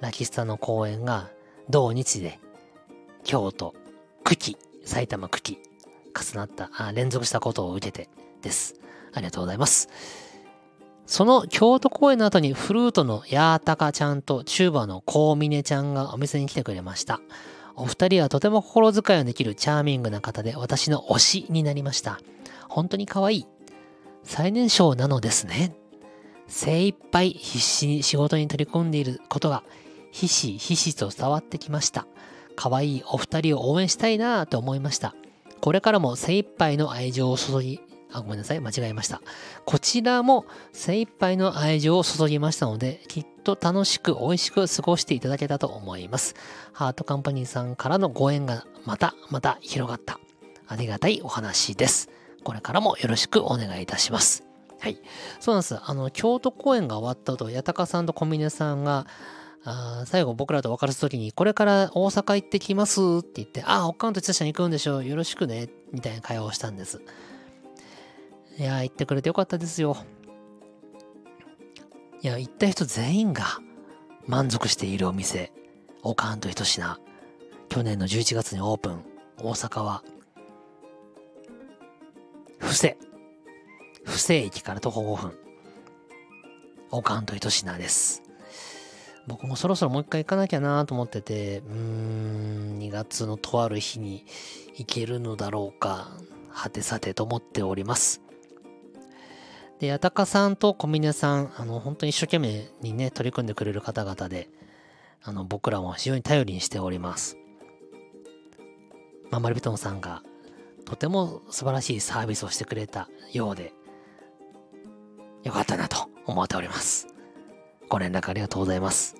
Speaker 1: ラキスタの公演が同日で京都、久喜、埼玉久喜、重なったあ、連続したことを受けてです。ありがとうございます。その京都公演の後にフルートのヤータカちゃんとチューバのコウミネちゃんがお店に来てくれました。お二人はとても心遣いのできるチャーミングな方で私の推しになりました。本当に可愛い。最年少なのですね。精一杯必死に仕事に取り組んでいることがひしひしと伝わってきました。可愛いお二人を応援したいなぁと思いました。これからも精一杯の愛情を注ぎ、あ、ごめんなさい、間違えました。こちらも精一杯の愛情を注ぎましたので、きっと楽しく美味しく過ごしていただけたと思います。ハートカンパニーさんからのご縁がまたまた広がった。ありがたいお話です。これからもよろしくお願いいたします。はい。そうなんです。あの、京都公演が終わった後、八高さんと小峰さんが、あ最後僕らと別れた時に、これから大阪行ってきますって言って、あ、あ、カウント一社に行くんでしょう。よろしくね。みたいな会話をしたんです。いや、行ってくれてよかったですよ。いや、行った人全員が満足しているお店、オカンと一品。去年の11月にオープン。大阪は布施。布施駅から徒歩5分。オカンと糸品です。僕もそろそろもう一回行かなきゃなと思ってて、うーん、2月のとある日に行けるのだろうか、はてさてと思っております。で、八高さんと小峰さん、あの、本当に一生懸命にね、取り組んでくれる方々で、あの、僕らも非常に頼りにしております。まあ、マルビトンさんが、とても素晴らしいサービスをしてくれたようで、よかったなと思っております。ご連絡ありがとうございます。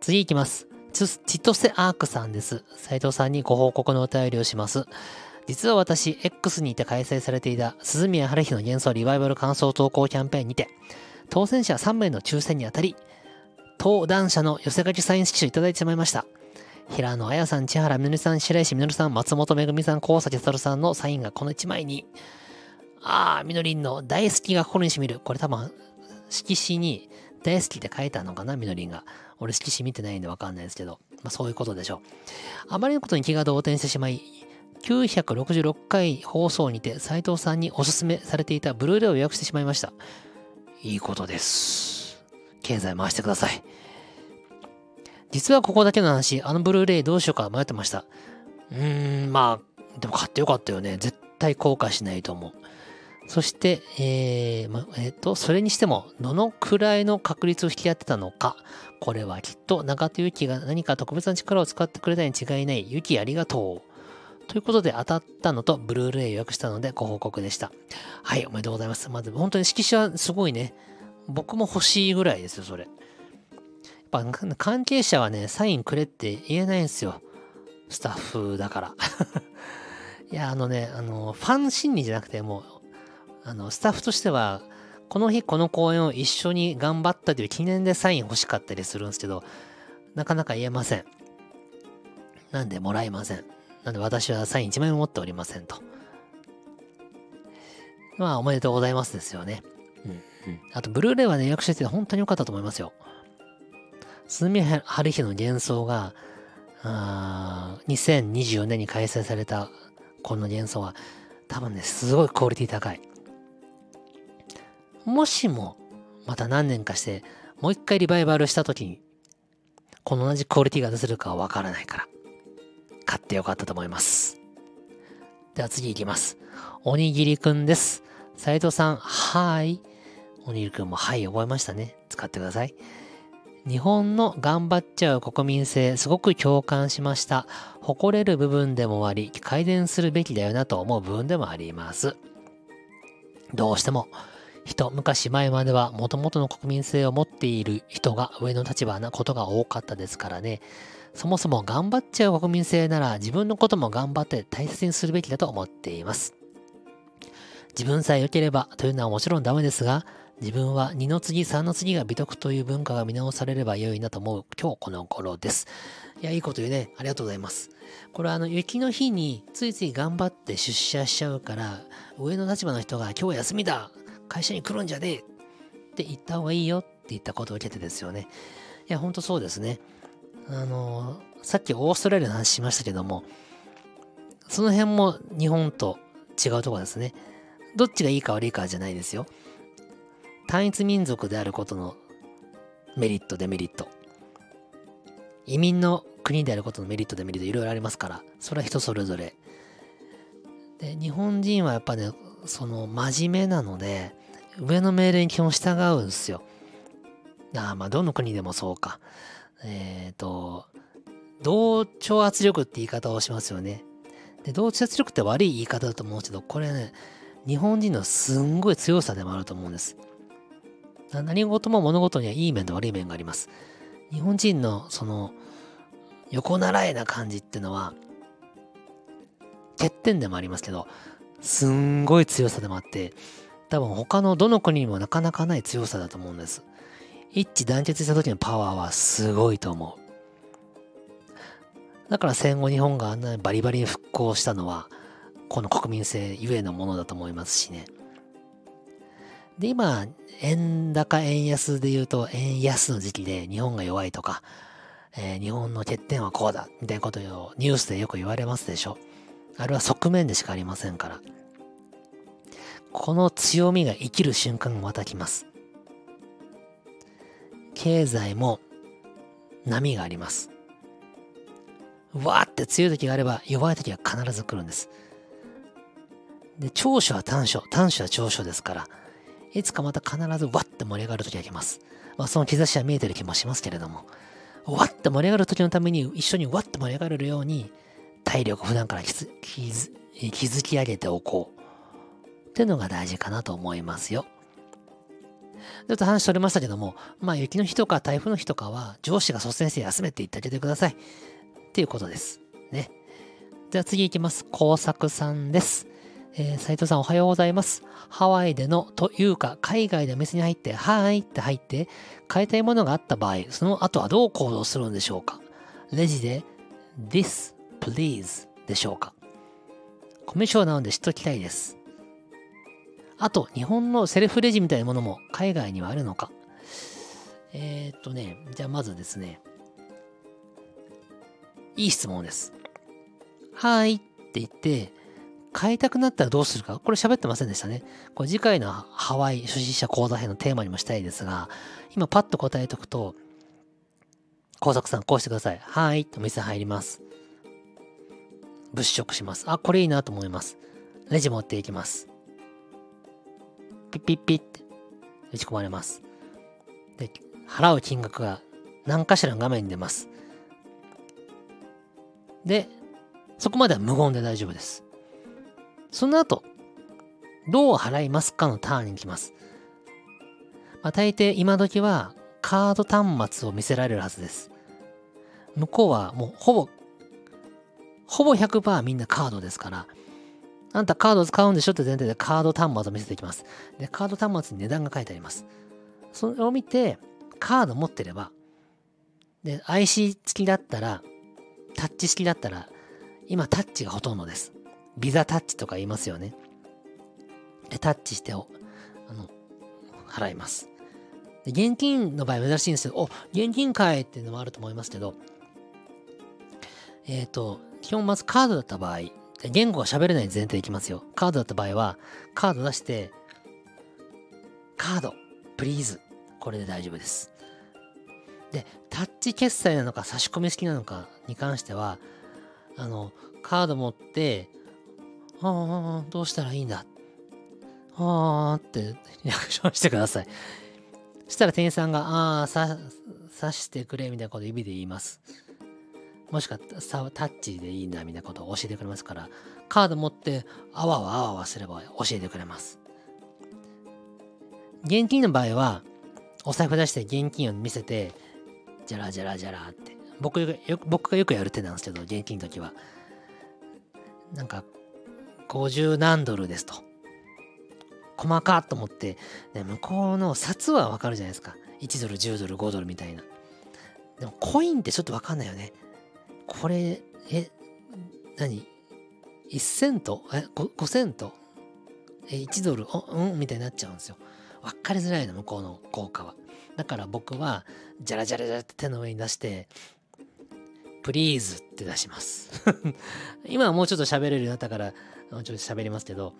Speaker 1: 次行きます。ちとせアークさんです。斉藤さんにご報告のお便りをします。実は私、X にて開催されていた鈴宮春日の幻想リバイバル感想投稿キャンペーンにて、当選者3名の抽選にあたり、登壇者の寄せ書きサイン色紙をいただいてしまいました。平野綾さん、千原みのりさん、白石みのりさん、松本めぐみさん、高崎悟さんのサインがこの1枚に、ああ、みのりんの大好きが心にしみる。これ多分、色紙に大好きって書いてあるのかな、みのりんが。俺色紙見てないんでわかんないですけど。まあそういうことでしょう。あまりのことに気が動転してしまい、966回放送にて斉藤さんにおすすめされていたブルーレイを予約してしまいました。いいことです。経済回してください。実はここだけの話、あのブルーレイどうしようか迷ってました。うーん、まあ、でも買ってよかったよね。絶対後悔しないと思う。そして、えー、ま、えっ、ー、と、それにしても、どのくらいの確率を引き合ってたのか。これはきっと、中田ゆきが何か特別な力を使ってくれたに違いない。ゆきありがとう。ということで当たったのと、ブルーレイ予約したのでご報告でした。はい、おめでとうございます。まず、本当に色紙はすごいね。僕も欲しいぐらいですよ、それ。やっぱ、関係者はね、サインくれって言えないんですよ。スタッフだから。いや、あのね、あの、ファン心理じゃなくて、もう、あの、スタッフとしては、この日この公演を一緒に頑張ったという記念でサイン欲しかったりするんですけど、なかなか言えません。なんでもらえません。なんで私はサイン1枚も持っておりませんと。まあ、おめでとうございますですよね。うん、うん。あと、ブルーレイはね、予約してて本当に良かったと思いますよ。鈴宮春日の幻想が、あ2024年に開催されたこの幻想は、多分ね、すごいクオリティ高い。もしも、また何年かして、もう一回リバイバルした時に、この同じクオリティが出せるかはわからないから、買ってよかったと思います。では次行きます。おにぎりくんです。斉藤さん、はい。おにぎりくんもはい、覚えましたね。使ってください。日本の頑張っちゃう国民性、すごく共感しました。誇れる部分でもあり、改善するべきだよなと思う部分でもあります。どうしても、人、昔前までは元々の国民性を持っている人が上の立場なことが多かったですからね。そもそも頑張っちゃう国民性なら自分のことも頑張って大切にするべきだと思っています。自分さえ良ければというのはもちろんダメですが、自分は2の次、3の次が美徳という文化が見直されれば良いなと思う今日この頃です。いや、いいこと言うね。ありがとうございます。これはあの、雪の日についつい頑張って出社しちゃうから、上の立場の人が今日休みだ会社に来るんじゃねえって言った方がいいよって言ったことを受けてですよね。いや、ほんとそうですね。あの、さっきオーストラリアの話しましたけども、その辺も日本と違うとこですね。どっちがいいか悪いかじゃないですよ。単一民族であることのメリット、デメリット。移民の国であることのメリット、デメリットいろいろありますから、それは人それぞれ。で、日本人はやっぱね、その真面目なので、上の命令に基本従うんですよ。ああ、まあ、どの国でもそうか。えっ、ー、と、同調圧力って言い方をしますよね。で、同調圧力って悪い言い方だと思うけど、これね、日本人のすんごい強さでもあると思うんです。何事も物事にはいい面と悪い面があります。日本人のその横習いな感じっていうのは欠点でもありますけど、すんごい強さでもあって、多分他のどの国にもなかなかない強さだと思うんです。一致団結した時のパワーはすごいと思う。だから戦後日本があんなにバリバリに復興したのは、この国民性ゆえのものだと思いますしね。で、今、円高円安で言うと、円安の時期で日本が弱いとか、えー、日本の欠点はこうだ、みたいなことをニュースでよく言われますでしょ。あれは側面でしかありませんから。この強みが生きる瞬間がまた来ます。経済も波があります。わーって強い時があれば弱い時は必ず来るんです。で、長所は短所、短所は長所ですから、いつかまた必ずわって盛り上がる時が来ます。まあその兆しは見えてる気もしますけれども、わって盛り上がる時のために一緒にわって盛り上がれるように体力を普段から築き上げておこう。っていうのが大事かなと思いますよ。ちょっと話取れましたけども、まあ雪の日とか台風の日とかは上司が率先して休めって言ってあげてください。っていうことです。ね。じゃあ次行きます。工作さんです。えー、斉藤さんおはようございます。ハワイでのというか海外でお店に入って、はーいって入って買いたいものがあった場合、その後はどう行動するんでしょうかレジで This, please でしょうかコミュ障なので知っときたいです。あと、日本のセルフレジみたいなものも海外にはあるのかえー、っとね、じゃあまずですね、いい質問です。はいって言って、変えたくなったらどうするか？これ喋ってませんでしたね。これ次回のハワイ初心者講座編のテーマにもしたいですが、今パッと答えとくと、工作さんこうしてください。はい。お店入ります。物色します。あ、これいいなと思います。レジ持っていきます。ピッピッピッって打ち込まれます。で、払う金額が何かしらの画面に出ます。で、そこまでは無言で大丈夫です。その後、どう払いますかのターンに来ます。まあ、大抵今時はカード端末を見せられるはずです。向こうはもうほぼ、ほぼ100%みんなカードですから、あんたカード使うんでしょって前提でカード端末を見せていきます。で、カード端末に値段が書いてあります。それを見て、カード持ってれば、で、IC 付きだったら、タッチ式だったら、今タッチがほとんどです。ビザタッチとか言いますよね。で、タッチしてあの、払います。で現金の場合珍しいんですけど、お、現金かいっていうのもあると思いますけど、えっ、ー、と、基本まずカードだった場合、言語が喋れない前提でいきますよ。カードだった場合は、カード出して、カード、プリーズ。これで大丈夫です。で、タッチ決済なのか差し込み式なのかに関しては、あの、カード持って、ああ、どうしたらいいんだ？ああってリアクションしてください。そしたら店員さんが、ああ、さ、刺してくれみたいなこと指で言います。もしくはタッチでいいんだみたいなことを教えてくれますから、カード持ってあわわあわわすれば教えてくれます。現金の場合は、お財布出して現金を見せて、じゃらじゃらじゃらって。僕よ僕がよくやる手なんですけど、現金の時は。なんか、50何ドルですと。細かっと思って、ね、向こうの札はわかるじゃないですか。1ドル、10ドル、5ドルみたいな。でもコインってちょっとわかんないよね。これ、え、何 ?1 セント？え 5, ?5 セント？え、1ドル？おうん？みたいになっちゃうんですよ。わかりづらいの、向こうの効果は。だから僕は、じゃらじゃらじゃらって手の上に出して、プリーズって出します 今はもうちょっと喋れるようになったから、もうちょっと喋りますけど、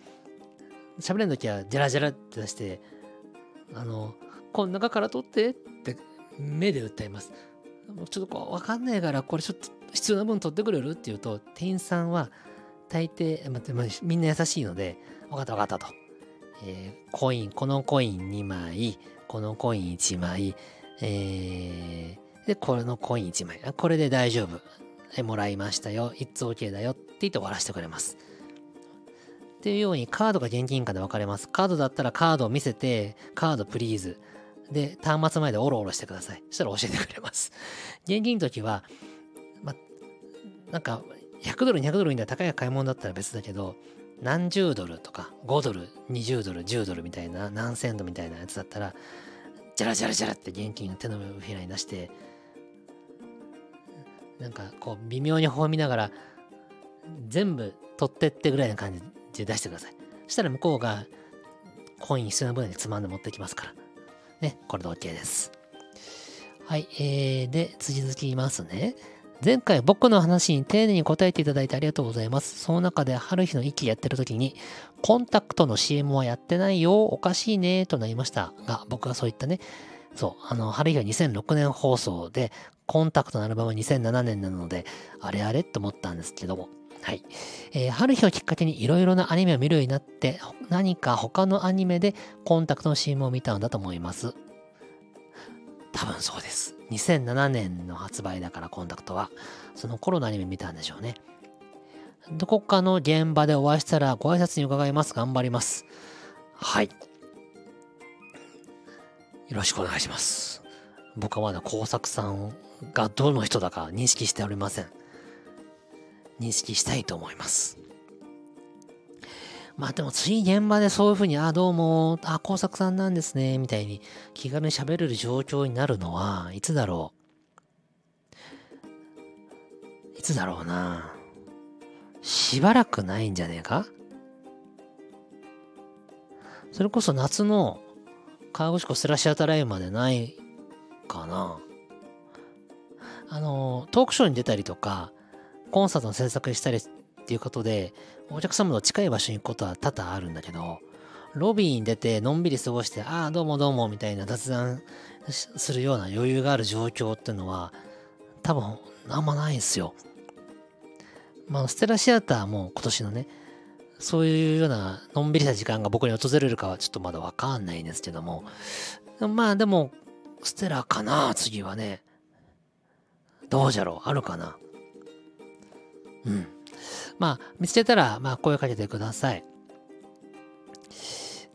Speaker 1: 喋れるときは、じゃらじゃらって出して、あの、この中から取ってって目で訴えます。もうちょっとこう、わかんないから、これちょっと必要な分取ってくれるって言うと、店員さんは大抵、まあ、みんな優しいので、わかったわかったと。えー、コイン、このコイン2枚、このコイン1枚、えー、で、これのコイン1枚。これで大丈夫。はい、もらいましたよ。It's OK だよって言って終わらせてくれます。っていうようにカードが現金かで分かれます。カードだったらカードを見せて、カードプリーズ。で、端末前でオロオロしてください。そしたら教えてくれます。現金の時は、なんか、100ドル、200ドルみたいな高い買い物だったら別だけど、何十ドルとか、5ドル、20ドル、10ドルみたいな、何セントみたいなやつだったら、ジャラジャラジャラって現金を手のひらに出して、なんかこう微妙に微みながら、全部取ってってぐらいな感じで出してください。そしたら向こうがコイン必要な分につまんで持ってきますから。ね、これで OK です。はい、えー、で、続きますね。前回僕の話に丁寧に答えていただいてありがとうございます。その中で春日の息やってる時に、コンタクトの CM はやってないよ、おかしいね、となりましたが、僕はそういったね、そう、あの、春日は2006年放送で、コンタクトのアルバムは2007年なので、あれあれと思ったんですけども、はい。えー、春日をきっかけにいろいろなアニメを見るようになって、何か他のアニメでコンタクトの CM を見たのだと思います。多分そうです。2007年の発売だからコンタクトは、その頃のアニメ見たんでしょうね。どこかの現場でお会いしたらご挨拶に伺います。頑張ります。はい。よろしくお願いします。僕はまだ工作さんがどの人だか認識しておりません。認識したいと思います。まあでも次現場でそういうふうに、あ、どうも、あ、工作さんなんですね、みたいに気軽に喋れる状況になるのは、いつだろう?いつだろうな。しばらくないんじゃねえか?それこそ夏の川口湖スラッシュアタライブまでないかな。あの、トークショーに出たりとか、コンサートの制作したりっていうことで、お客様の近い場所に行くことは多々あるんだけど、ロビーに出てのんびり過ごして、ああ、どうもどうもみたいな雑談するような余裕がある状況っていうのは、多分あんまないんすよ。まあ、ステラシアターも今年のね、そういうようなのんびりした時間が僕に訪れるかはちょっとまだわかんないんですけども、まあでも、ステラかな、次はね。どうじゃろうあるかなうん。まあ、見つけたら、まあ、声かけてください。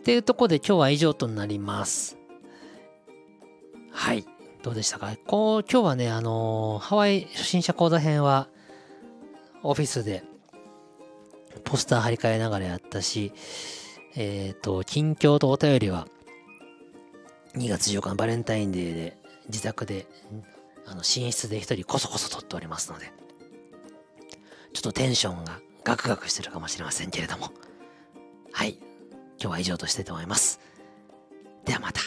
Speaker 1: っていうとこで今日は以上となります。はい。どうでしたか？こう今日はね、あのー、ハワイ初心者講座編は、オフィスで、ポスター貼り替えながらやったし、えっ、ー、と、近況とお便りは、2月14日のバレンタインデーで、自宅で、あの、寝室で一人こそこそ撮っておりますので、ちょっとテンションがガクガクしてるかもしれませんけれども。はい。今日は以上としたいと思います。ではまた。